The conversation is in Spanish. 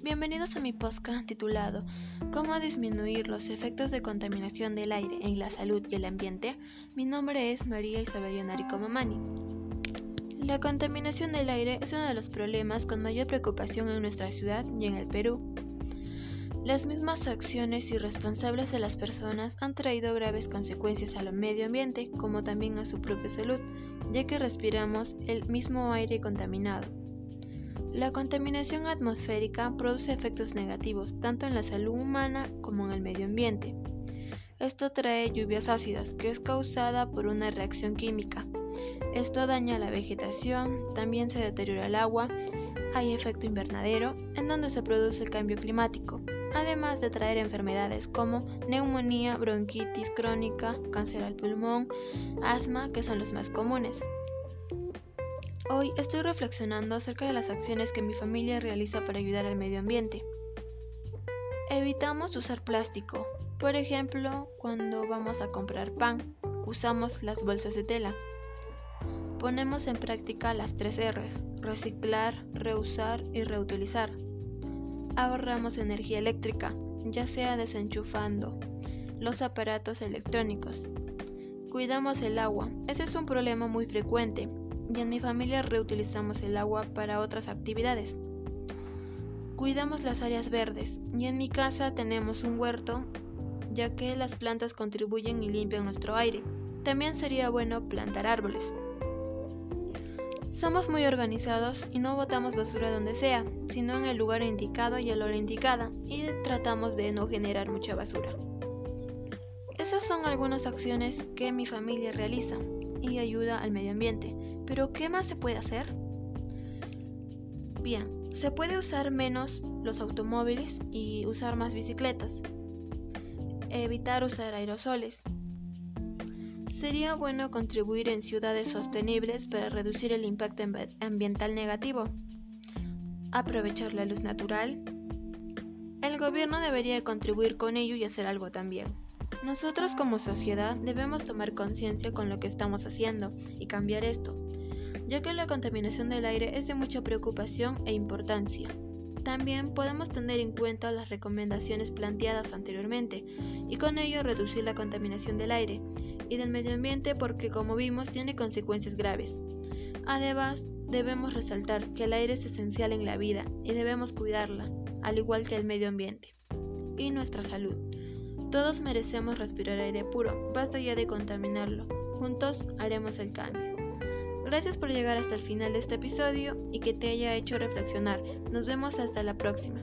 Bienvenidos a mi podcast titulado ¿Cómo disminuir los efectos de contaminación del aire en la salud y el ambiente? Mi nombre es María Isabel Yonarico Mamani. La contaminación del aire es uno de los problemas con mayor preocupación en nuestra ciudad y en el Perú. Las mismas acciones irresponsables de las personas han traído graves consecuencias al medio ambiente como también a su propia salud, ya que respiramos el mismo aire contaminado. La contaminación atmosférica produce efectos negativos tanto en la salud humana como en el medio ambiente. Esto trae lluvias ácidas, que es causada por una reacción química. Esto daña la vegetación, también se deteriora el agua, hay efecto invernadero, en donde se produce el cambio climático, además de traer enfermedades como neumonía, bronquitis crónica, cáncer al pulmón, asma, que son los más comunes. Hoy estoy reflexionando acerca de las acciones que mi familia realiza para ayudar al medio ambiente. Evitamos usar plástico. Por ejemplo, cuando vamos a comprar pan, usamos las bolsas de tela. Ponemos en práctica las tres R's, reciclar, reusar y reutilizar. Ahorramos energía eléctrica, ya sea desenchufando los aparatos electrónicos. Cuidamos el agua. Ese es un problema muy frecuente y en mi familia reutilizamos el agua para otras actividades. Cuidamos las áreas verdes y en mi casa tenemos un huerto ya que las plantas contribuyen y limpian nuestro aire. También sería bueno plantar árboles. Somos muy organizados y no botamos basura donde sea, sino en el lugar indicado y a la hora indicada, y tratamos de no generar mucha basura. Esas son algunas acciones que mi familia realiza y ayuda al medio ambiente. Pero ¿qué más se puede hacer? Bien, se puede usar menos los automóviles y usar más bicicletas. Evitar usar aerosoles. Sería bueno contribuir en ciudades sostenibles para reducir el impacto ambiental negativo. Aprovechar la luz natural. El gobierno debería contribuir con ello y hacer algo también. Nosotros como sociedad debemos tomar conciencia con lo que estamos haciendo y cambiar esto, ya que la contaminación del aire es de mucha preocupación e importancia. También podemos tener en cuenta las recomendaciones planteadas anteriormente y con ello reducir la contaminación del aire y del medio ambiente porque como vimos tiene consecuencias graves. Además, debemos resaltar que el aire es esencial en la vida y debemos cuidarla, al igual que el medio ambiente y nuestra salud. Todos merecemos respirar aire puro, basta ya de contaminarlo. Juntos haremos el cambio. Gracias por llegar hasta el final de este episodio y que te haya hecho reflexionar. Nos vemos hasta la próxima.